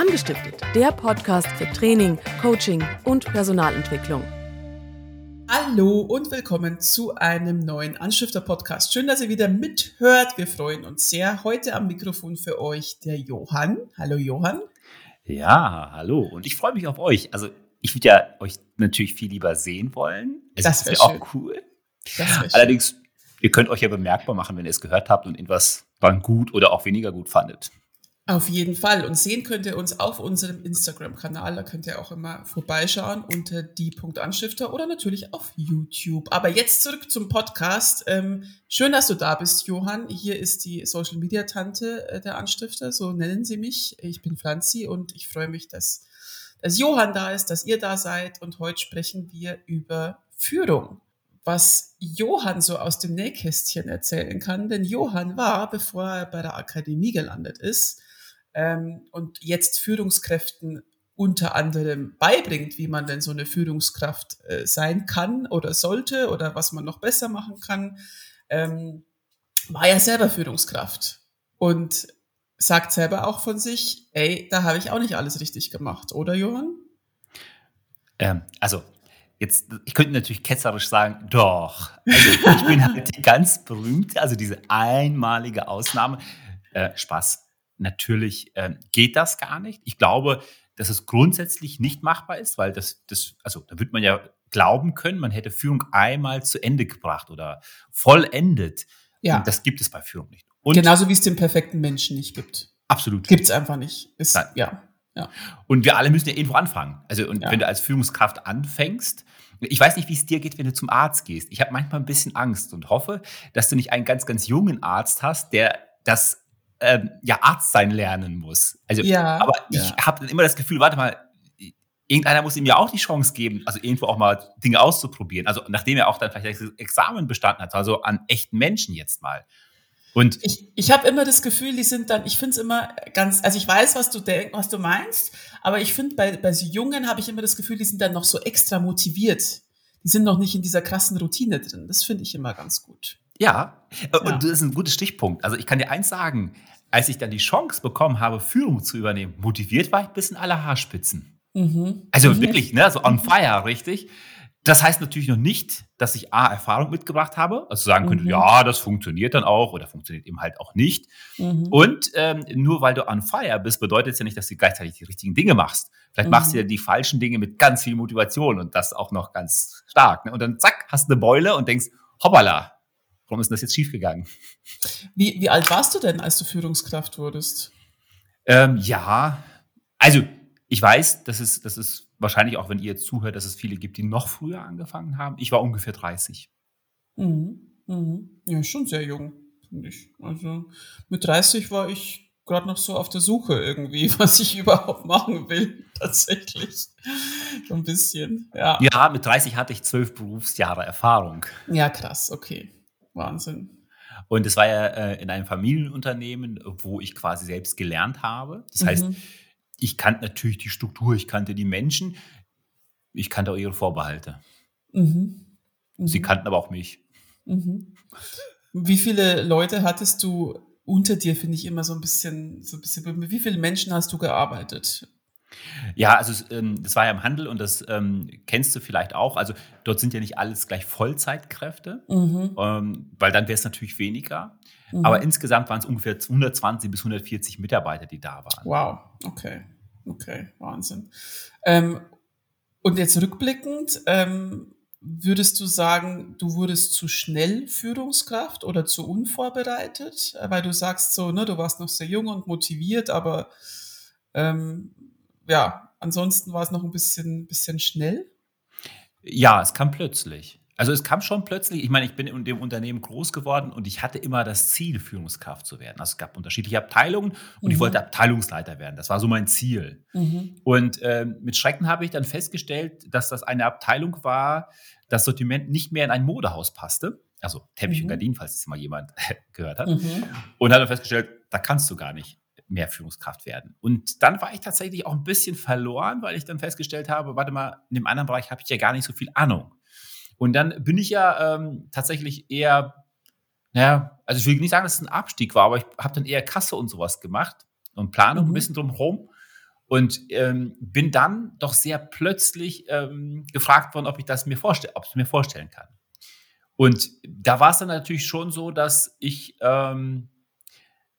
Angestiftet, der Podcast für Training, Coaching und Personalentwicklung. Hallo und willkommen zu einem neuen Anstifter-Podcast. Schön, dass ihr wieder mithört. Wir freuen uns sehr. Heute am Mikrofon für euch der Johann. Hallo Johann. Ja, hallo. Und ich freue mich auf euch. Also ich würde ja euch natürlich viel lieber sehen wollen. Es das wäre wär auch cool. Allerdings, ihr könnt euch ja bemerkbar machen, wenn ihr es gehört habt und etwas dann gut oder auch weniger gut fandet. Auf jeden Fall. Und sehen könnt ihr uns auf unserem Instagram-Kanal. Da könnt ihr auch immer vorbeischauen unter die.anstifter oder natürlich auf YouTube. Aber jetzt zurück zum Podcast. Ähm, schön, dass du da bist, Johann. Hier ist die Social Media Tante äh, der Anstifter. So nennen sie mich. Ich bin Franzi und ich freue mich, dass, dass Johann da ist, dass ihr da seid. Und heute sprechen wir über Führung was Johann so aus dem Nähkästchen erzählen kann. Denn Johann war, bevor er bei der Akademie gelandet ist, ähm, und jetzt Führungskräften unter anderem beibringt, wie man denn so eine Führungskraft äh, sein kann oder sollte oder was man noch besser machen kann, ähm, war ja selber Führungskraft und sagt selber auch von sich, ey, da habe ich auch nicht alles richtig gemacht, oder Johann? Ähm, also Jetzt, ich könnte natürlich ketzerisch sagen, doch. Also ich bin halt die ganz berühmte, also diese einmalige Ausnahme. Äh, Spaß natürlich äh, geht das gar nicht. Ich glaube, dass es grundsätzlich nicht machbar ist, weil das, das, also da wird man ja glauben können, man hätte Führung einmal zu Ende gebracht oder vollendet. Ja. Und das gibt es bei Führung nicht. Und Genauso wie es den perfekten Menschen nicht gibt. Absolut. Gibt es einfach nicht. Ist, Nein. Ja, ja. Und wir alle müssen ja irgendwo anfangen. Also, und ja. wenn du als Führungskraft anfängst, ich weiß nicht, wie es dir geht, wenn du zum Arzt gehst. Ich habe manchmal ein bisschen Angst und hoffe, dass du nicht einen ganz, ganz jungen Arzt hast, der das ähm, ja Arzt sein lernen muss. Also, ja, aber ich ja. habe dann immer das Gefühl, warte mal, irgendeiner muss ihm ja auch die Chance geben, also irgendwo auch mal Dinge auszuprobieren. Also nachdem er auch dann vielleicht das Examen bestanden hat, also an echten Menschen jetzt mal. Und ich, ich habe immer das Gefühl, die sind dann, ich finde es immer ganz, also ich weiß, was du denkst, was du meinst, aber ich finde, bei, bei so Jungen habe ich immer das Gefühl, die sind dann noch so extra motiviert. Die sind noch nicht in dieser krassen Routine drin. Das finde ich immer ganz gut. Ja, und ja. das ist ein guter Stichpunkt. Also ich kann dir eins sagen, als ich dann die Chance bekommen habe, Führung zu übernehmen, motiviert war ich bis in alle Haarspitzen. Mhm. Also mhm. wirklich, ne, so on fire, richtig. Das heißt natürlich noch nicht, dass ich A, Erfahrung mitgebracht habe, also sagen könnte, mhm. ja, das funktioniert dann auch oder funktioniert eben halt auch nicht. Mhm. Und ähm, nur weil du on fire bist, bedeutet es ja nicht, dass du gleichzeitig die richtigen Dinge machst. Vielleicht machst du mhm. ja die falschen Dinge mit ganz viel Motivation und das auch noch ganz stark. Ne? Und dann zack, hast du eine Beule und denkst, hoppala, Warum ist das jetzt schiefgegangen? Wie, wie alt warst du denn, als du Führungskraft wurdest? Ähm, ja, also ich weiß, dass es, dass es wahrscheinlich auch, wenn ihr jetzt zuhört, dass es viele gibt, die noch früher angefangen haben. Ich war ungefähr 30. Mhm. Mhm. Ja, schon sehr jung, finde ich. Also mit 30 war ich gerade noch so auf der Suche irgendwie, was ich überhaupt machen will, tatsächlich. So ein bisschen, ja. Ja, mit 30 hatte ich zwölf Berufsjahre Erfahrung. Ja, krass, okay. Wahnsinn. Und es war ja äh, in einem Familienunternehmen, wo ich quasi selbst gelernt habe. Das heißt, mhm. ich kannte natürlich die Struktur, ich kannte die Menschen, ich kannte auch ihre Vorbehalte. Mhm. Mhm. Sie kannten aber auch mich. Mhm. Wie viele Leute hattest du unter dir, finde ich immer so ein bisschen, so ein bisschen, mit wie vielen Menschen hast du gearbeitet? Ja, also ähm, das war ja im Handel und das ähm, kennst du vielleicht auch. Also dort sind ja nicht alles gleich Vollzeitkräfte, mhm. ähm, weil dann wäre es natürlich weniger. Mhm. Aber insgesamt waren es ungefähr 120 bis 140 Mitarbeiter, die da waren. Wow, okay, okay, Wahnsinn. Ähm, und jetzt rückblickend, ähm, würdest du sagen, du wurdest zu schnell Führungskraft oder zu unvorbereitet? Weil du sagst so, ne, du warst noch sehr jung und motiviert, aber ähm, ja, ansonsten war es noch ein bisschen, bisschen schnell. Ja, es kam plötzlich. Also es kam schon plötzlich, ich meine, ich bin in dem Unternehmen groß geworden und ich hatte immer das Ziel, Führungskraft zu werden. Also es gab unterschiedliche Abteilungen und mhm. ich wollte Abteilungsleiter werden. Das war so mein Ziel. Mhm. Und äh, mit Schrecken habe ich dann festgestellt, dass das eine Abteilung war, das Sortiment nicht mehr in ein Modehaus passte. Also Teppich mhm. und Gardinen, falls es mal jemand gehört hat. Mhm. Und habe dann festgestellt, da kannst du gar nicht mehr Führungskraft werden. Und dann war ich tatsächlich auch ein bisschen verloren, weil ich dann festgestellt habe, warte mal, in dem anderen Bereich habe ich ja gar nicht so viel Ahnung. Und dann bin ich ja ähm, tatsächlich eher, naja, also ich will nicht sagen, dass es ein Abstieg war, aber ich habe dann eher Kasse und sowas gemacht und Planung mhm. ein bisschen drumherum. Und ähm, bin dann doch sehr plötzlich ähm, gefragt worden, ob ich das mir vorstelle, ob ich mir vorstellen kann. Und da war es dann natürlich schon so, dass ich, ähm,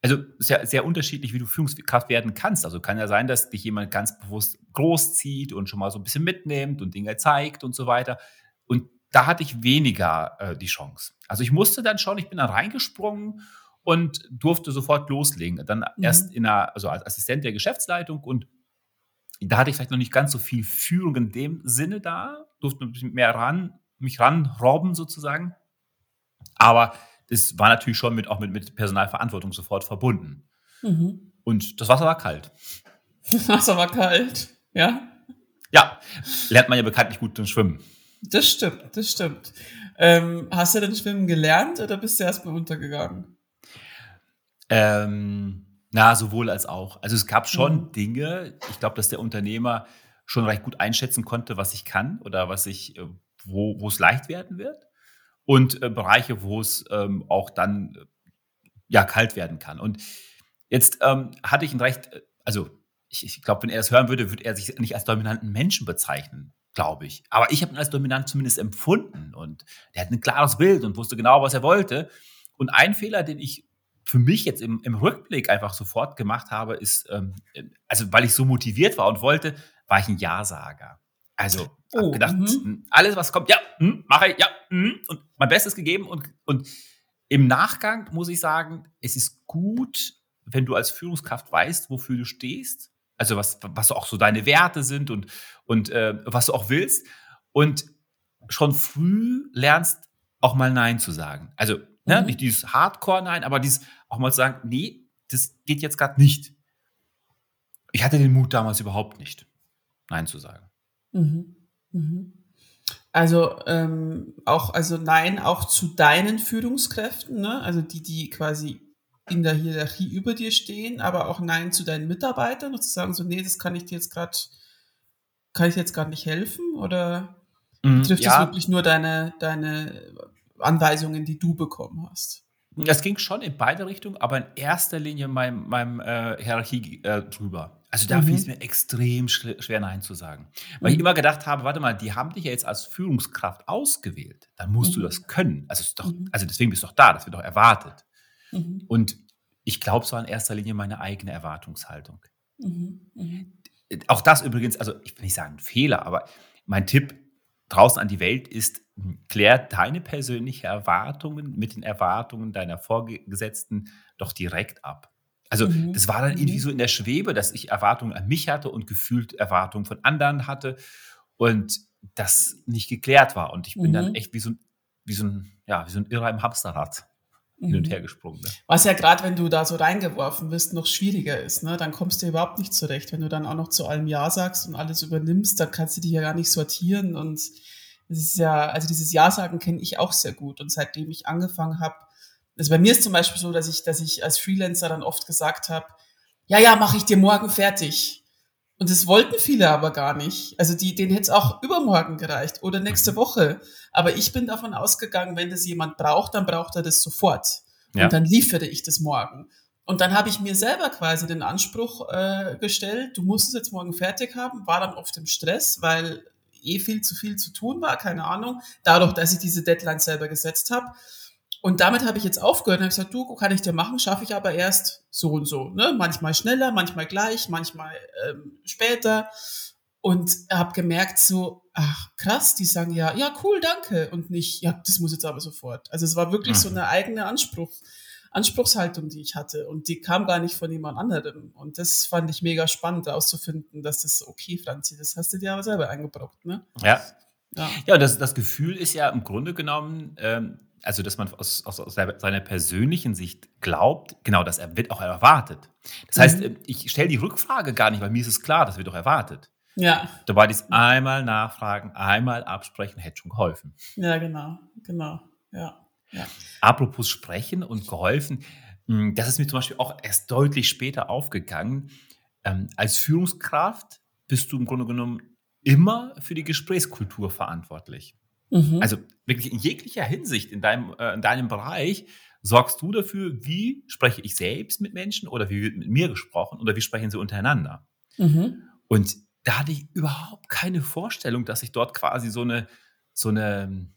also sehr, sehr unterschiedlich, wie du Führungskraft werden kannst. Also kann ja sein, dass dich jemand ganz bewusst großzieht und schon mal so ein bisschen mitnimmt und Dinge zeigt und so weiter. Und da hatte ich weniger äh, die Chance. Also ich musste dann schon, ich bin dann reingesprungen und durfte sofort loslegen. Dann mhm. erst in einer, also als Assistent der Geschäftsleitung und da hatte ich vielleicht noch nicht ganz so viel Führung in dem Sinne da, durfte ein bisschen mehr ran, mich ranrobben sozusagen. Aber das war natürlich schon mit, auch mit, mit Personalverantwortung sofort verbunden. Mhm. Und das Wasser war kalt. Das Wasser war kalt, ja? Ja, lernt man ja bekanntlich gut zum Schwimmen. Das stimmt, das stimmt. Ähm, hast du denn Schwimmen gelernt oder bist du erstmal untergegangen? Ähm, na, sowohl als auch. Also es gab schon mhm. Dinge, ich glaube, dass der Unternehmer schon recht gut einschätzen konnte, was ich kann oder was ich, äh, wo, wo es leicht werden wird. Und äh, Bereiche, wo es ähm, auch dann äh, ja kalt werden kann. Und jetzt ähm, hatte ich ein recht, äh, also ich, ich glaube, wenn er es hören würde, würde er sich nicht als dominanten Menschen bezeichnen, glaube ich. Aber ich habe ihn als dominant zumindest empfunden und der hat ein klares Bild und wusste genau, was er wollte. Und ein Fehler, den ich für mich jetzt im, im Rückblick einfach sofort gemacht habe, ist, ähm, also weil ich so motiviert war und wollte, war ich ein Ja-Sager. Also oh, gedacht, -hmm. alles was kommt, ja, hm, mache ich, ja, hm, und mein Bestes gegeben und, und im Nachgang muss ich sagen, es ist gut, wenn du als Führungskraft weißt, wofür du stehst, also was, was auch so deine Werte sind und, und äh, was du auch willst und schon früh lernst, auch mal Nein zu sagen. Also Ne? Mhm. Nicht dieses Hardcore-Nein, aber dieses auch mal zu sagen, nee, das geht jetzt gerade nicht. Ich hatte den Mut damals überhaupt nicht, Nein zu sagen. Mhm. Mhm. Also ähm, auch, also Nein auch zu deinen Führungskräften, ne? also die, die quasi in der Hierarchie über dir stehen, aber auch Nein zu deinen Mitarbeitern und zu sagen, so, nee, das kann ich dir jetzt gerade, kann ich dir jetzt gerade nicht helfen? Oder mhm, trifft ja. das wirklich nur deine, deine Anweisungen, die du bekommen hast? Das ging schon in beide Richtungen, aber in erster Linie meinem, meinem äh, Hierarchie äh, drüber. Also da mhm. fiel es mir extrem schwer, Nein zu sagen. Weil mhm. ich immer gedacht habe, warte mal, die haben dich ja jetzt als Führungskraft ausgewählt. Dann musst mhm. du das können. Also, doch, mhm. also deswegen bist du doch da, das wird doch erwartet. Mhm. Und ich glaube, es war in erster Linie meine eigene Erwartungshaltung. Mhm. Auch das übrigens, also ich will nicht sagen Fehler, aber mein Tipp draußen an die Welt ist, klärt deine persönlichen Erwartungen mit den Erwartungen deiner Vorgesetzten doch direkt ab. Also mhm. das war dann irgendwie mhm. so in der Schwebe, dass ich Erwartungen an mich hatte und gefühlt Erwartungen von anderen hatte und das nicht geklärt war. Und ich bin mhm. dann echt wie so, wie, so ein, ja, wie so ein Irrer im Hamsterrad hin und mhm. her gesprungen. Ne? Was ja gerade, wenn du da so reingeworfen wirst, noch schwieriger ist. Ne? Dann kommst du überhaupt nicht zurecht. Wenn du dann auch noch zu allem Ja sagst und alles übernimmst, dann kannst du dich ja gar nicht sortieren und das ist ja, also dieses Ja-Sagen kenne ich auch sehr gut. Und seitdem ich angefangen habe, also bei mir ist zum Beispiel so, dass ich, dass ich als Freelancer dann oft gesagt habe, ja, ja, mache ich dir morgen fertig. Und das wollten viele aber gar nicht. Also die, denen hätte es auch übermorgen gereicht oder nächste Woche. Aber ich bin davon ausgegangen, wenn das jemand braucht, dann braucht er das sofort. Ja. Und dann liefere ich das morgen. Und dann habe ich mir selber quasi den Anspruch äh, gestellt, du musst es jetzt morgen fertig haben, war dann oft im Stress, weil eh viel zu viel zu tun war, keine Ahnung, dadurch, dass ich diese Deadline selber gesetzt habe. Und damit habe ich jetzt aufgehört und habe gesagt, du, kann ich dir machen, schaffe ich aber erst so und so. Ne? Manchmal schneller, manchmal gleich, manchmal ähm, später. Und habe gemerkt so, ach krass, die sagen ja, ja cool, danke. Und nicht, ja, das muss jetzt aber sofort. Also es war wirklich mhm. so eine eigene Anspruch, Anspruchshaltung, die ich hatte. Und die kam gar nicht von jemand anderem. Und das fand ich mega spannend auszufinden, dass das okay, Franzi, das hast du dir aber selber eingebrockt, ne? Ja. Ja, ja das, das Gefühl ist ja im Grunde genommen, ähm, also dass man aus, aus, aus, seiner persönlichen Sicht glaubt, genau, das wird auch erwartet. Das heißt, mhm. ich stelle die Rückfrage gar nicht, weil mir ist es klar, das wird doch erwartet. Ja. Dabei dies einmal nachfragen, einmal absprechen, hätte schon geholfen. Ja, genau, genau, ja. Ja. Apropos sprechen und geholfen, hm, das ist mir zum Beispiel auch erst deutlich später aufgegangen. Ähm, als Führungskraft bist du im Grunde genommen immer für die Gesprächskultur verantwortlich. Mhm. Also wirklich in jeglicher Hinsicht in deinem, äh, in deinem Bereich sorgst du dafür, wie spreche ich selbst mit Menschen oder wie wird mit mir gesprochen oder wie sprechen sie untereinander. Mhm. Und da hatte ich überhaupt keine Vorstellung, dass ich dort quasi so eine, so eine,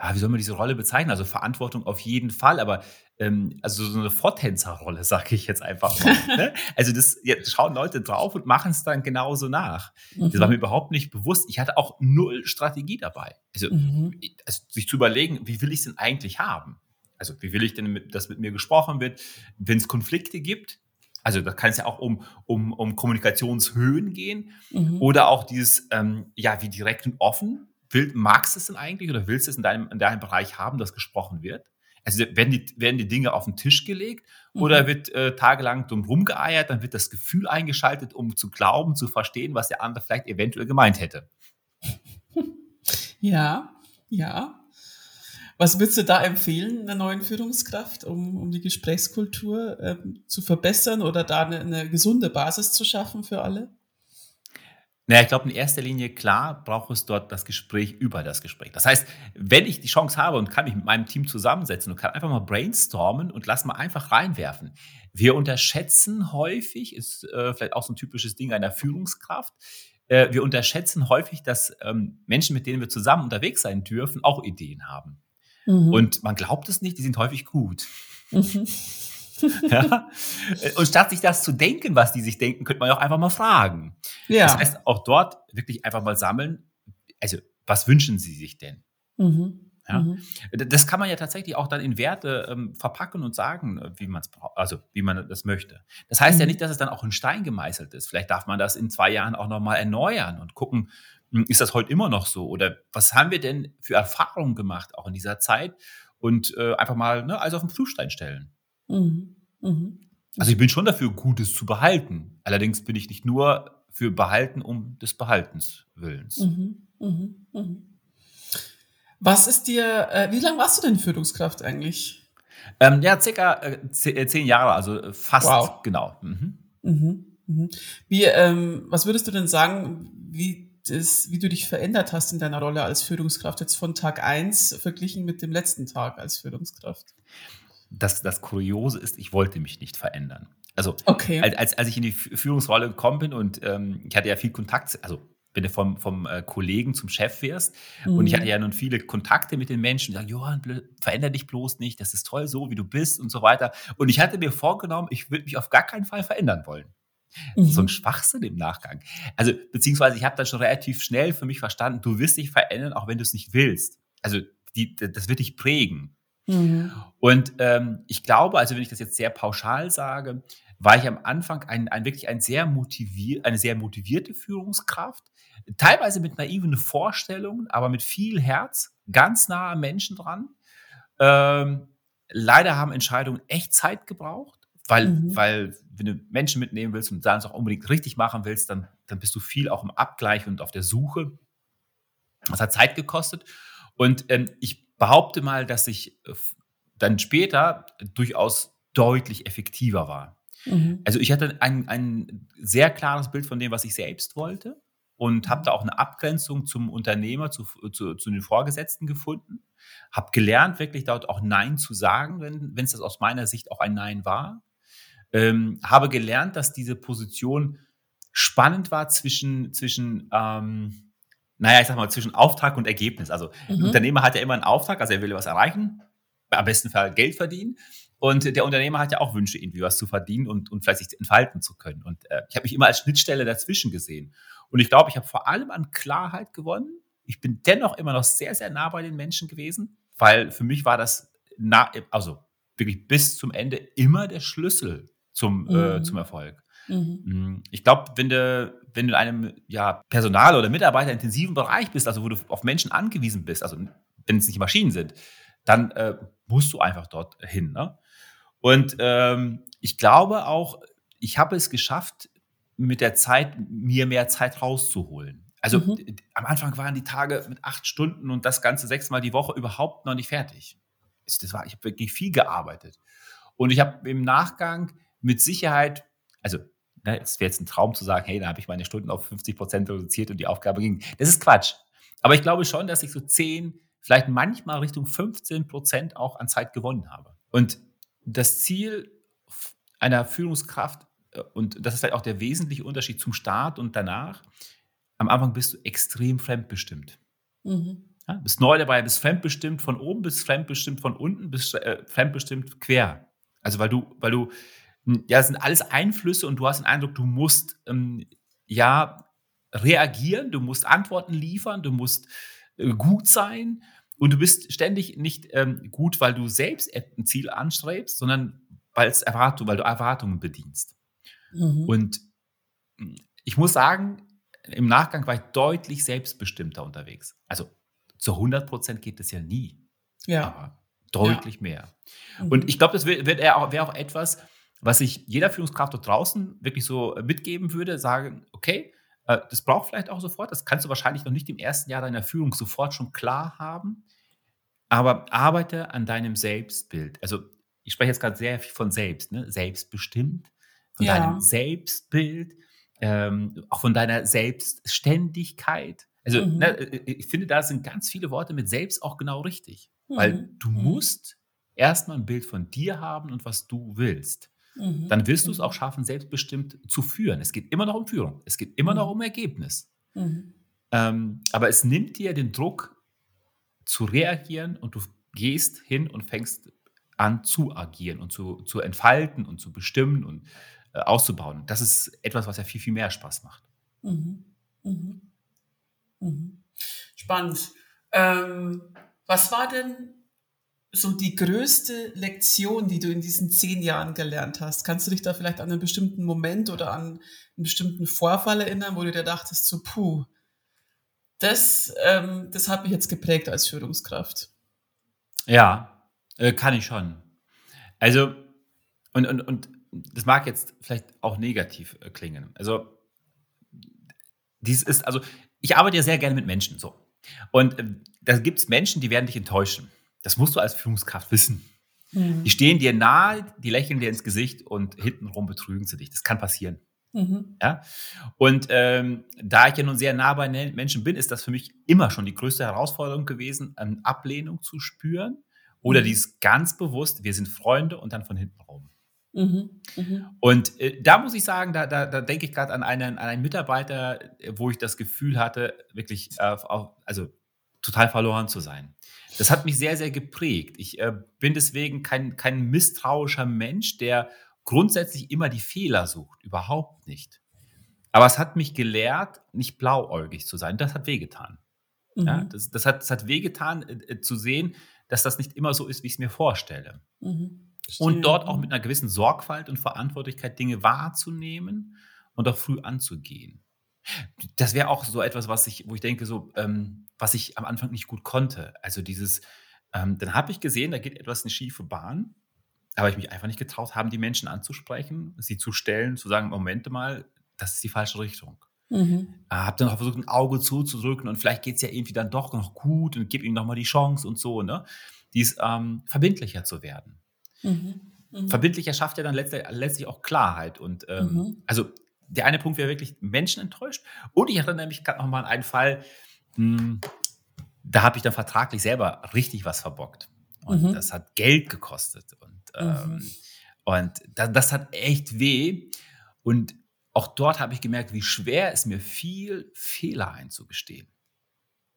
ja, wie soll man diese Rolle bezeichnen? Also Verantwortung auf jeden Fall, aber ähm, also so eine Vortänzerrolle, sage ich jetzt einfach mal. ne? Also das jetzt schauen Leute drauf und machen es dann genauso nach. Mhm. Das war mhm. mir überhaupt nicht bewusst. Ich hatte auch null Strategie dabei. Also, mhm. also sich zu überlegen, wie will ich es denn eigentlich haben? Also wie will ich denn, mit, dass mit mir gesprochen wird, wenn es Konflikte gibt? Also da kann es ja auch um, um, um Kommunikationshöhen gehen mhm. oder auch dieses, ähm, ja, wie direkt und offen will, magst du es denn eigentlich oder willst du es in deinem, in deinem Bereich haben, dass gesprochen wird? Also werden die, werden die Dinge auf den Tisch gelegt mhm. oder wird äh, tagelang drum rumgeeiert, dann wird das Gefühl eingeschaltet, um zu glauben, zu verstehen, was der andere vielleicht eventuell gemeint hätte. Ja, ja. Was würdest du da empfehlen, einer neuen Führungskraft, um, um die Gesprächskultur ähm, zu verbessern oder da eine, eine gesunde Basis zu schaffen für alle? Naja, ich glaube, in erster Linie, klar, braucht es dort das Gespräch über das Gespräch. Das heißt, wenn ich die Chance habe und kann mich mit meinem Team zusammensetzen und kann einfach mal brainstormen und lass mal einfach reinwerfen. Wir unterschätzen häufig, ist äh, vielleicht auch so ein typisches Ding einer Führungskraft, äh, wir unterschätzen häufig, dass ähm, Menschen, mit denen wir zusammen unterwegs sein dürfen, auch Ideen haben. Mhm. Und man glaubt es nicht, die sind häufig gut. Mhm. ja? Und statt sich das zu denken, was die sich denken, könnte man ja auch einfach mal fragen. Ja. Das heißt, auch dort wirklich einfach mal sammeln. Also, was wünschen Sie sich denn? Mhm. Ja? Mhm. Das kann man ja tatsächlich auch dann in Werte ähm, verpacken und sagen, wie man es also wie man das möchte. Das heißt mhm. ja nicht, dass es dann auch in Stein gemeißelt ist. Vielleicht darf man das in zwei Jahren auch nochmal erneuern und gucken, hm, ist das heute immer noch so? Oder was haben wir denn für Erfahrungen gemacht, auch in dieser Zeit? Und äh, einfach mal ne, alles auf den Prüfstein stellen. Mhm. Mhm. Also ich bin schon dafür, Gutes zu behalten. Allerdings bin ich nicht nur für Behalten um des Behaltens Willens. Mhm. Mhm. mhm. Was ist dir, äh, wie lange warst du denn Führungskraft eigentlich? Ähm, ja, circa äh, äh zehn Jahre, also äh, fast wow. genau. Mhm. Mhm. Mhm. Wie, ähm, was würdest du denn sagen, wie, das, wie du dich verändert hast in deiner Rolle als Führungskraft jetzt von Tag 1 verglichen mit dem letzten Tag als Führungskraft? Das, das Kuriose ist, ich wollte mich nicht verändern. Also okay. als, als ich in die Führungsrolle gekommen bin und ähm, ich hatte ja viel Kontakt, also wenn du vom, vom äh, Kollegen zum Chef wirst mhm. und ich hatte ja nun viele Kontakte mit den Menschen, die sagen, Johann, veränder dich bloß nicht, das ist toll so, wie du bist und so weiter. Und ich hatte mir vorgenommen, ich würde mich auf gar keinen Fall verändern wollen. Mhm. So ein Schwachsinn im Nachgang. Also, beziehungsweise ich habe dann schon relativ schnell für mich verstanden, du wirst dich verändern, auch wenn du es nicht willst. Also, die, das wird dich prägen. Mhm. Und ähm, ich glaube, also wenn ich das jetzt sehr pauschal sage, war ich am Anfang ein, ein wirklich ein sehr motivier, eine sehr motivierte Führungskraft, teilweise mit naiven Vorstellungen, aber mit viel Herz, ganz nah am Menschen dran. Ähm, leider haben Entscheidungen echt Zeit gebraucht, weil, mhm. weil wenn du Menschen mitnehmen willst und dann es auch unbedingt richtig machen willst, dann, dann bist du viel auch im Abgleich und auf der Suche. Das hat Zeit gekostet. Und ähm, ich behaupte mal, dass ich äh, dann später durchaus deutlich effektiver war. Mhm. Also ich hatte ein, ein sehr klares Bild von dem, was ich selbst wollte und habe da auch eine Abgrenzung zum Unternehmer, zu, zu, zu den Vorgesetzten gefunden. Habe gelernt, wirklich dort auch Nein zu sagen, wenn es das aus meiner Sicht auch ein Nein war. Ähm, habe gelernt, dass diese Position spannend war zwischen, zwischen ähm, naja, ich sag mal, zwischen Auftrag und Ergebnis. Also mhm. ein Unternehmer hat ja immer einen Auftrag, also er will was erreichen, am besten Fall Geld verdienen. Und der Unternehmer hat ja auch Wünsche, irgendwie was zu verdienen und, und vielleicht sich entfalten zu können. Und äh, ich habe mich immer als Schnittstelle dazwischen gesehen. Und ich glaube, ich habe vor allem an Klarheit gewonnen. Ich bin dennoch immer noch sehr, sehr nah bei den Menschen gewesen, weil für mich war das, nah, also wirklich bis zum Ende immer der Schlüssel zum, äh, mhm. äh, zum Erfolg. Mhm. Mm, ich glaube, wenn du, wenn du in einem ja, Personal- oder Mitarbeiterintensiven Bereich bist, also wo du auf Menschen angewiesen bist, also wenn es nicht Maschinen sind, dann äh, musst du einfach dort hin. Ne? Und ähm, ich glaube auch, ich habe es geschafft, mit der Zeit mir mehr Zeit rauszuholen. Also mhm. am Anfang waren die Tage mit acht Stunden und das Ganze sechsmal die Woche überhaupt noch nicht fertig. Das war, ich habe wirklich viel gearbeitet. Und ich habe im Nachgang mit Sicherheit, also ne, es wäre jetzt ein Traum zu sagen, hey, da habe ich meine Stunden auf 50 Prozent reduziert und die Aufgabe ging. Das ist Quatsch. Aber ich glaube schon, dass ich so 10, vielleicht manchmal Richtung 15 Prozent auch an Zeit gewonnen habe. Und das Ziel einer Führungskraft äh, und das ist vielleicht auch der wesentliche Unterschied zum Start und danach, am Anfang bist du extrem fremdbestimmt. Mhm. Ja, bist neu dabei, bist fremdbestimmt von oben, bist fremdbestimmt von unten, bist äh, fremdbestimmt quer. Also weil du, weil du, ja, das sind alles Einflüsse und du hast den Eindruck, du musst ähm, ja reagieren, du musst Antworten liefern, du musst äh, gut sein und du bist ständig nicht ähm, gut, weil du selbst ein Ziel anstrebst, sondern weil, Erwartung, weil du Erwartungen bedienst. Mhm. Und hm, ich muss sagen, im Nachgang war ich deutlich selbstbestimmter unterwegs. Also zu 100 Prozent geht es ja nie. Ja. Aber deutlich ja. mehr. Mhm. Und ich glaube, das wäre auch, wär auch etwas, was ich jeder Führungskraft dort draußen wirklich so mitgeben würde, sagen, okay, äh, das braucht vielleicht auch sofort, das kannst du wahrscheinlich noch nicht im ersten Jahr deiner Führung sofort schon klar haben, aber arbeite an deinem Selbstbild. Also ich spreche jetzt gerade sehr viel von selbst, ne? selbstbestimmt, von ja. deinem Selbstbild, ähm, auch von deiner Selbstständigkeit. Also mhm. ne, ich finde, da sind ganz viele Worte mit selbst auch genau richtig, mhm. weil du mhm. musst erstmal ein Bild von dir haben und was du willst. Mhm. Dann wirst du es auch mhm. schaffen, selbstbestimmt zu führen. Es geht immer noch um Führung. Es geht immer noch mhm. um Ergebnis. Mhm. Ähm, aber es nimmt dir den Druck zu reagieren und du gehst hin und fängst an zu agieren und zu, zu entfalten und zu bestimmen und äh, auszubauen. Das ist etwas, was ja viel, viel mehr Spaß macht. Mhm. Spannend. Ähm, was war denn so die größte Lektion, die du in diesen zehn Jahren gelernt hast? Kannst du dich da vielleicht an einen bestimmten Moment oder an einen bestimmten Vorfall erinnern, wo du dir dachtest, so, puh, das, ähm, das hat mich jetzt geprägt als Führungskraft? Ja, äh, kann ich schon. Also, und, und, und das mag jetzt vielleicht auch negativ äh, klingen. Also, dies ist, also, ich arbeite ja sehr gerne mit Menschen, so. Und äh, da gibt es Menschen, die werden dich enttäuschen. Das musst du als Führungskraft wissen. Mhm. Die stehen dir nahe, die lächeln dir ins Gesicht und hintenrum betrügen sie dich. Das kann passieren. Mhm. Ja? Und ähm, da ich ja nun sehr nah bei Menschen bin, ist das für mich immer schon die größte Herausforderung gewesen, eine Ablehnung zu spüren oder mhm. dieses ganz bewusst, wir sind Freunde und dann von hinten rum. Mhm. Mhm. Und äh, da muss ich sagen, da, da, da denke ich gerade an einen, an einen Mitarbeiter, wo ich das Gefühl hatte, wirklich, äh, auf, also total verloren zu sein. Das hat mich sehr, sehr geprägt. Ich äh, bin deswegen kein, kein misstrauischer Mensch, der grundsätzlich immer die Fehler sucht. Überhaupt nicht. Aber es hat mich gelehrt, nicht blauäugig zu sein. Das hat wehgetan. Mhm. Ja, das, das, hat, das hat wehgetan, äh, äh, zu sehen, dass das nicht immer so ist, wie ich es mir vorstelle. Mhm. Und dort auch mit einer gewissen Sorgfalt und Verantwortlichkeit Dinge wahrzunehmen und auch früh anzugehen. Das wäre auch so etwas, was ich, wo ich denke, so, ähm, was ich am Anfang nicht gut konnte. Also dieses, ähm, dann habe ich gesehen, da geht etwas eine schiefe Bahn, aber ich mich einfach nicht getraut haben, die Menschen anzusprechen, sie zu stellen, zu sagen, Moment mal, das ist die falsche Richtung. Mhm. Äh, habe dann auch versucht, ein Auge zuzudrücken und vielleicht geht es ja irgendwie dann doch noch gut und gib ihm nochmal die Chance und so, ne? Dies ähm, verbindlicher zu werden. Mhm. Mhm. Verbindlicher schafft ja dann letztlich, letztlich auch Klarheit. Und ähm, mhm. also der eine Punkt wäre wirklich Menschen enttäuscht. Und ich erinnere mich gerade nochmal an einen Fall, mh, hm, da habe ich dann vertraglich selber richtig was verbockt. Und mhm. das hat Geld gekostet. Und, ähm, mhm. und das, das, hat echt weh. Und auch dort habe ich gemerkt, wie schwer es mir fiel, Fehler einzugestehen.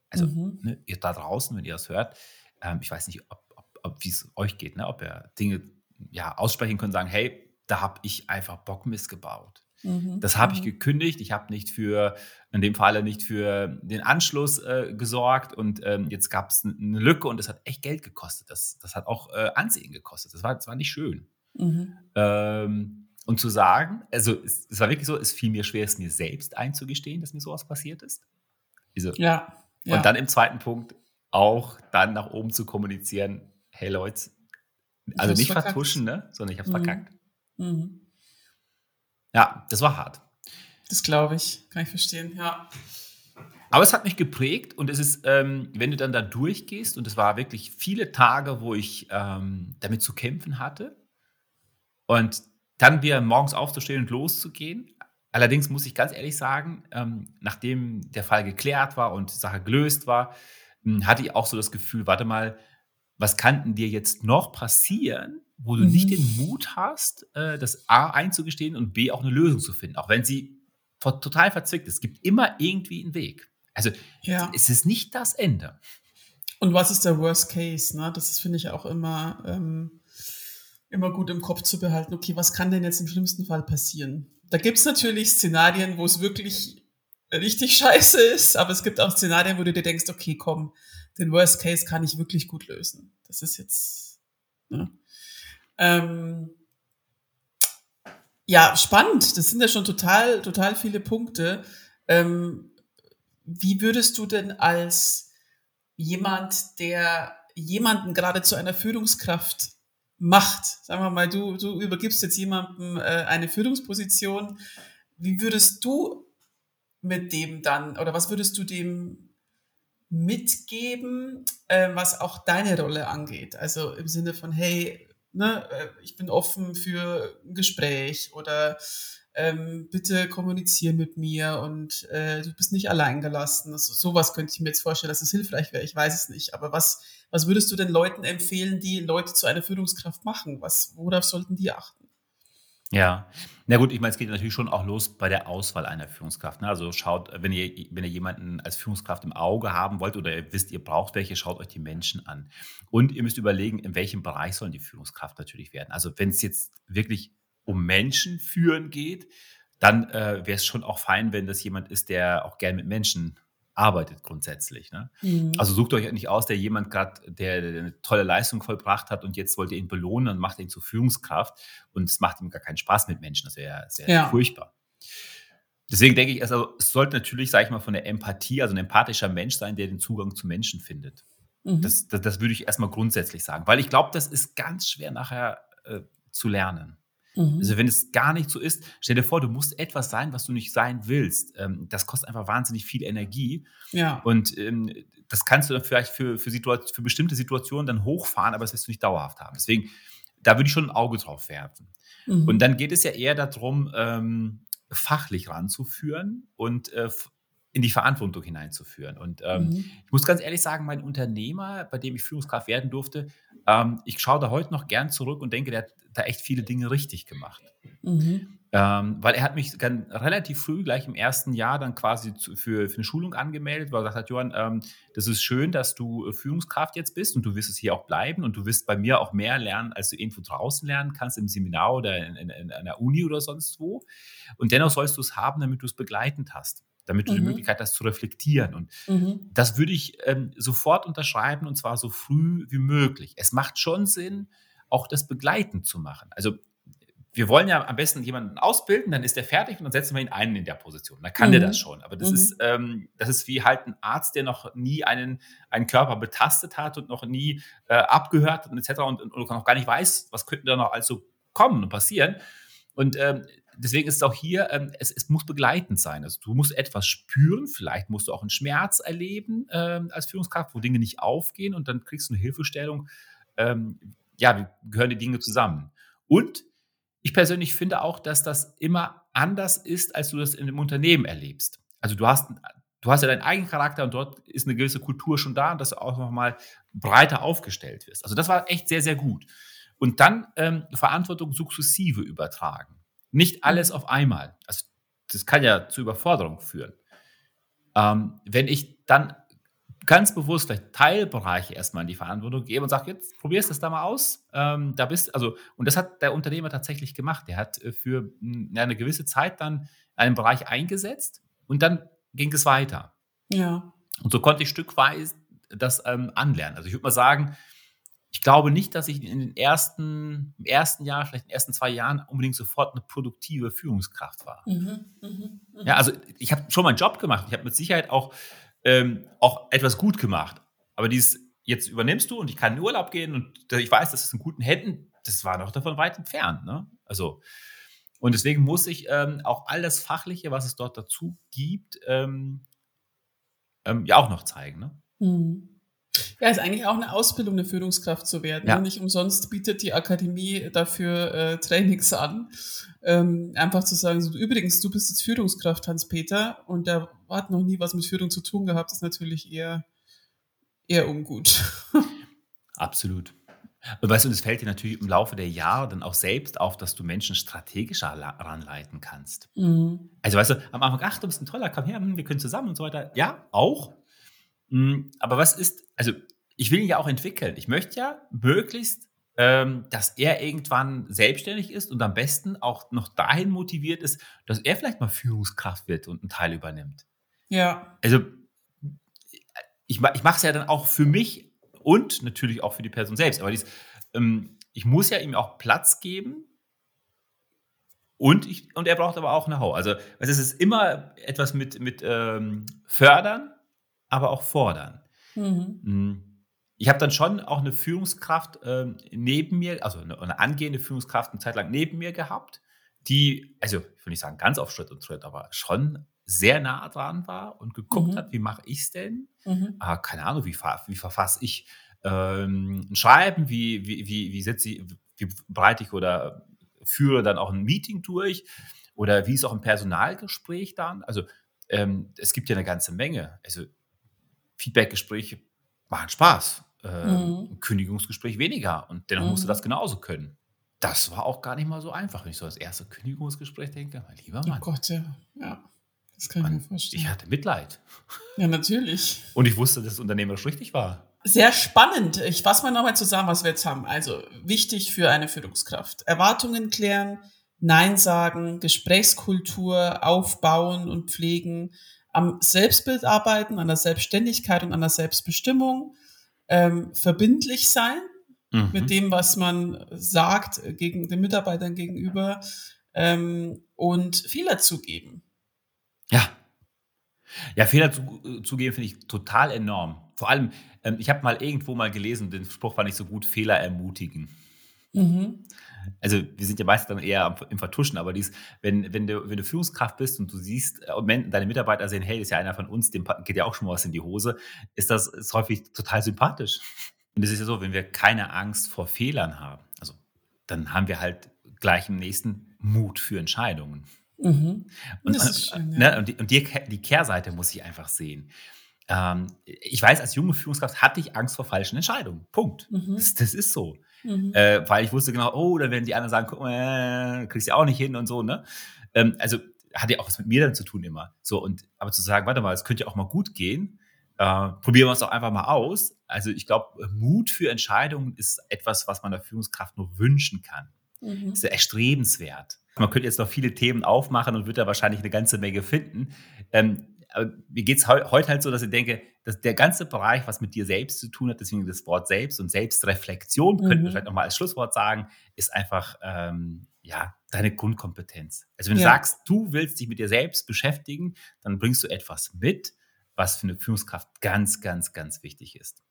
Also, mhm. ne, ihr da draußen, wenn ihr das hört, ähm, ich weiß nicht, ob, ob, ob wie es euch geht, ne, ob ihr Dinge ja, aussprechen könnt, sagen, hey, da habe ich einfach Bock missgebaut. Mhm. Das habe ich mhm. gekündigt. Ich habe nicht für, in dem Falle nicht für den Anschluss äh, gesorgt und ähm, jetzt gab es eine Lücke und das hat echt Geld gekostet. Das, das hat auch äh, Ansehen gekostet. Das war, das war nicht schön. Mhm. Ähm, und zu sagen, also es, es, war wirklich so, es fiel mir schwer, es mir selbst einzugestehen, dass mir sowas passiert ist. Also, ja, ja. Und dann im zweiten Punkt auch dann nach oben zu kommunizieren, hey Leute, also nicht vertuschen, ne? sondern ich habe mhm. verkackt. Mhm. Ja, das war hart. Das glaube ich, kann ich verstehen, ja. Aber es hat mich geprägt und es ist, ähm, wenn du dann da durchgehst, und es war wirklich viele Tage, wo ich ähm, damit zu kämpfen hatte, und dann wieder morgens aufzustehen und loszugehen. Allerdings muss ich ganz ehrlich sagen, ähm, nachdem der Fall geklärt war und die Sache gelöst war, hm, hatte ich auch so das Gefühl, warte mal, was kann denn dir jetzt noch passieren, wo du mhm. nicht den Mut hast, äh, das A einzugestehen und B auch eine Lösung zu finden, auch wenn sie total verzwickt ist. Es gibt immer irgendwie einen Weg. Also ja. es ist nicht das Ende. Und was ist der Worst Case? Ne? Das finde ich auch immer, ähm, immer gut im Kopf zu behalten. Okay, was kann denn jetzt im schlimmsten Fall passieren? Da gibt es natürlich Szenarien, wo es wirklich richtig scheiße ist, aber es gibt auch Szenarien, wo du dir denkst, okay, komm, den Worst Case kann ich wirklich gut lösen. Das ist jetzt. Ne? Ähm, ja, spannend. Das sind ja schon total, total viele Punkte. Ähm, wie würdest du denn als jemand, der jemanden gerade zu einer Führungskraft macht, sagen wir mal, du, du übergibst jetzt jemandem äh, eine Führungsposition, wie würdest du mit dem dann, oder was würdest du dem mitgeben, äh, was auch deine Rolle angeht? Also im Sinne von, hey, ne, äh, ich bin offen für ein Gespräch oder ähm, bitte kommuniziere mit mir und äh, du bist nicht allein gelassen. Also, sowas könnte ich mir jetzt vorstellen, dass es hilfreich wäre. Ich weiß es nicht. Aber was, was würdest du den Leuten empfehlen, die Leute zu einer Führungskraft machen? Was, worauf sollten die achten? Ja, na gut, ich meine, es geht natürlich schon auch los bei der Auswahl einer Führungskraft. Ne? Also schaut, wenn ihr, wenn ihr jemanden als Führungskraft im Auge haben wollt oder ihr wisst, ihr braucht welche, schaut euch die Menschen an. Und ihr müsst überlegen, in welchem Bereich sollen die Führungskraft natürlich werden. Also wenn es jetzt wirklich um Menschen führen geht, dann äh, wäre es schon auch fein, wenn das jemand ist, der auch gern mit Menschen arbeitet grundsätzlich. Ne? Mhm. Also sucht euch nicht aus, der jemand gerade, der, der, eine tolle Leistung vollbracht hat und jetzt wollt ihr ihn belohnen und macht ihn zur Führungskraft und es macht ihm gar keinen Spaß mit Menschen. Das wäre sehr ja. furchtbar. Deswegen denke ich, also, es sollte natürlich, sage ich mal, von der Empathie, also ein empathischer Mensch sein, der den Zugang zu Menschen findet. Mhm. Das, das, das, würde ich erstmal grundsätzlich sagen, weil ich glaube, das ist ganz schwer nachher äh, zu lernen. Mhm. Also wenn es gar nicht so ist, stell dir vor, du musst etwas sein, was du nicht sein willst. Ähm, das kostet einfach wahnsinnig viel Energie. Ja. Und ähm, das kannst du dann vielleicht für, für, für bestimmte Situationen dann hochfahren, aber das wirst du nicht dauerhaft haben. Deswegen, da würde ich schon ein Auge drauf werfen. Mhm. Und dann geht es ja eher darum, ähm, fachlich ranzuführen und äh, in die Verantwortung hineinzuführen. Und ähm, mhm. ich muss ganz ehrlich sagen, mein Unternehmer, bei dem ich Führungskraft werden durfte, ähm, ich schaue da heute noch gern zurück und denke, der hat da echt viele Dinge richtig gemacht. Mhm. Ähm, weil er hat mich dann relativ früh, gleich im ersten Jahr, dann quasi zu, für, für eine Schulung angemeldet, weil er gesagt hat, Johann, ähm, das ist schön, dass du äh, Führungskraft jetzt bist und du wirst es hier auch bleiben und du wirst bei mir auch mehr lernen, als du irgendwo draußen lernen kannst, im Seminar oder in, in, in einer Uni oder sonst wo. Und dennoch sollst du es haben, damit du es begleitend hast damit du mhm. die Möglichkeit hast zu reflektieren. Und mhm. das würde ich ähm, sofort unterschreiben und zwar so früh wie möglich. Es macht schon Sinn, auch das begleitend zu machen. Also wir wollen ja am besten jemanden ausbilden, dann ist der fertig und dann setzen wir ihn ein in der Position. Dann kann mhm. der das schon. Aber das, mhm. ist, ähm, das ist wie halt ein Arzt, der noch nie einen, einen Körper betastet hat und noch nie äh, abgehört hat und etc. Und, und, und noch gar nicht weiß, was könnte da noch also kommen und passieren. Und ähm, deswegen ist es auch hier, ähm, es, es, muss begleitend sein. Also du musst etwas spüren, vielleicht musst du auch einen Schmerz erleben ähm, als Führungskraft, wo Dinge nicht aufgehen und dann kriegst du eine Hilfestellung. Ähm, ja, wie gehören die Dinge zusammen? Und ich persönlich finde auch, dass das immer anders ist, als du das in einem Unternehmen erlebst. Also du hast, du hast ja deinen eigenen Charakter und dort ist eine gewisse Kultur schon da und dass du auch nochmal breiter aufgestellt wirst. Also das war echt sehr, sehr gut. Und dann ähm, Verantwortung sukzessive übertragen. Nicht alles auf einmal. Also das kann ja zu Überforderung führen. Ähm, wenn ich dann ganz bewusst vielleicht Teilbereiche erstmal in die Verantwortung gebe und sage, jetzt probierst du das da mal aus. Ähm, da bist also, und das hat der Unternehmer tatsächlich gemacht. Der hat äh, für eine gewisse Zeit dann einen Bereich eingesetzt und dann ging es weiter. Ja. Und so konnte ich stückweise das ähm, anlernen. Also ich würde mal sagen, ich glaube nicht, dass ich in den ersten, im ersten Jahr, vielleicht in den ersten zwei Jahren unbedingt sofort eine produktive Führungskraft war. Mhm, mh, mh. Ja, also ich habe schon meinen Job gemacht. Ich habe mit Sicherheit auch, ähm, auch etwas gut gemacht. Aber dieses, jetzt übernimmst du und ich kann in Urlaub gehen und ich weiß, das ist in guten Händen, das war noch davon weit entfernt. Ne? Also, und deswegen muss ich ähm, auch all das Fachliche, was es dort dazu gibt, ähm, ähm ja auch noch zeigen. Ne? Mhm. Ja, ist eigentlich auch eine Ausbildung, eine Führungskraft zu werden. Ja. Nicht umsonst bietet die Akademie dafür äh, Trainings an. Ähm, einfach zu sagen, so, übrigens, du bist jetzt Führungskraft, Hans-Peter, und der hat noch nie was mit Führung zu tun gehabt, ist natürlich eher, eher ungut. Absolut. Und weißt du, es fällt dir natürlich im Laufe der Jahre dann auch selbst auf, dass du Menschen strategischer ranleiten kannst. Mhm. Also weißt du, am Anfang, ach, du bist ein toller, komm her, hm, wir können zusammen und so weiter. Ja, auch. Hm, aber was ist, also ich will ihn ja auch entwickeln. Ich möchte ja möglichst, ähm, dass er irgendwann selbstständig ist und am besten auch noch dahin motiviert ist, dass er vielleicht mal Führungskraft wird und einen Teil übernimmt. Ja. Also ich, ich mache es ja dann auch für mich und natürlich auch für die Person selbst. Aber dies, ähm, ich muss ja ihm auch Platz geben. Und, ich, und er braucht aber auch Know-how. Also es ist immer etwas mit, mit ähm, fördern, aber auch fordern. Mhm. Hm. Ich habe dann schon auch eine Führungskraft ähm, neben mir, also eine, eine, angehende Führungskraft eine Zeit lang neben mir gehabt, die, also ich will nicht sagen ganz auf Schritt und Tritt, aber schon sehr nah dran war und geguckt mhm. hat, wie mache ich es denn? Mhm. Ah, keine Ahnung, wie, wie verfasse ich ähm, ein Schreiben, wie, wie, wie, wie, setze ich, wie bereite ich oder führe dann auch ein Meeting durch oder wie ist auch ein Personalgespräch dann? Also ähm, es gibt ja eine ganze Menge. Also Feedbackgespräche machen Spaß, ähm, mhm. Kündigungsgespräch weniger und dennoch musst du das genauso können. Das war auch gar nicht mal so einfach, wenn ich so das erste Kündigungsgespräch denke. Mein lieber Mann. Oh Gott, ja. ja. Das kann ich mir vorstellen. Ich hatte Mitleid. Ja, natürlich. Und ich wusste, dass es unternehmerisch richtig war. Sehr spannend. Ich fasse mal nochmal zusammen, was wir jetzt haben. Also wichtig für eine Führungskraft. Erwartungen klären, Nein sagen, Gesprächskultur aufbauen und pflegen, am Selbstbild arbeiten, an der Selbstständigkeit und an der Selbstbestimmung, ähm, verbindlich sein mhm. mit dem, was man sagt gegen den Mitarbeitern gegenüber ähm, und Fehler zugeben. Ja. Ja, Fehler zu, äh, zugeben finde ich total enorm. Vor allem, ähm, ich habe mal irgendwo mal gelesen, den Spruch war nicht so gut, Fehler ermutigen. Mhm. Also wir sind ja meistens dann eher im Vertuschen, aber dies, wenn, wenn, du, wenn du Führungskraft bist und du siehst, äh, deine Mitarbeiter sehen, hey, das ist ja einer von uns, dem geht ja auch schon mal was in die Hose, ist das ist häufig total sympathisch. Und es ist ja so, wenn wir keine Angst vor Fehlern haben, also dann haben wir halt gleich im nächsten Mut für Entscheidungen. Mhm. Und, schön, ja. ne, und, die, und die, die, Kehrseite muss ich einfach sehen. Ähm, ich weiß, als junge Führungskraft hatte ich Angst vor falschen Entscheidungen. Punkt. Mhm. Das, das, ist so. Mhm. Äh, weil ich wusste genau, oh, dann werden die anderen sagen, guck mal, äh, kriegst du auch nicht hin und so, ne? Ähm, also hat ja auch was mit mir dann zu tun immer. So, und aber zu sagen, warte mal, es könnte ja auch mal gut gehen, äh, probieren wir es doch einfach mal aus. Also ich glaube, Mut für Entscheidungen ist etwas, was man der Führungskraft nur wünschen kann. Mhm. Ist ja erstrebenswert. Man könnte jetzt noch viele Themen aufmachen und wird da wahrscheinlich eine ganze Menge finden. Ähm, aber mir geht es heu heute halt so, dass ich denke, dass der ganze Bereich, was mit dir selbst zu tun hat, deswegen das Wort selbst und Selbstreflexion, mhm. könnten wir vielleicht nochmal als Schlusswort sagen, ist einfach ähm, ja deine Grundkompetenz. Also wenn du ja. sagst, du willst dich mit dir selbst beschäftigen, dann bringst du etwas mit, was für eine Führungskraft ganz, ganz, ganz wichtig ist.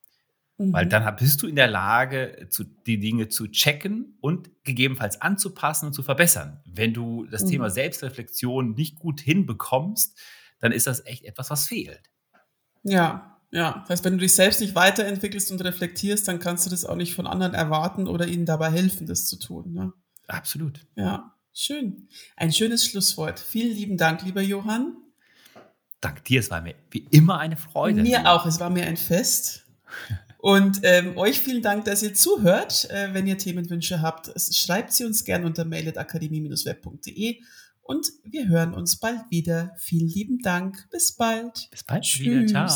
Mhm. Weil dann bist du in der Lage, zu, die Dinge zu checken und gegebenenfalls anzupassen und zu verbessern. Wenn du das mhm. Thema Selbstreflexion nicht gut hinbekommst, dann ist das echt etwas, was fehlt. Ja, ja. Das heißt, wenn du dich selbst nicht weiterentwickelst und reflektierst, dann kannst du das auch nicht von anderen erwarten oder ihnen dabei helfen, das zu tun. Ne? Absolut. Ja, schön. Ein schönes Schlusswort. Vielen lieben Dank, lieber Johann. Dank dir, es war mir wie immer eine Freude. Mir auch, es war mir ein Fest. Und ähm, euch vielen Dank, dass ihr zuhört. Äh, wenn ihr Themenwünsche habt, schreibt sie uns gerne unter mail.akademie-web.de und wir hören uns bald wieder. Vielen lieben Dank. Bis bald. Bis bald Tschüss. wieder. Ciao.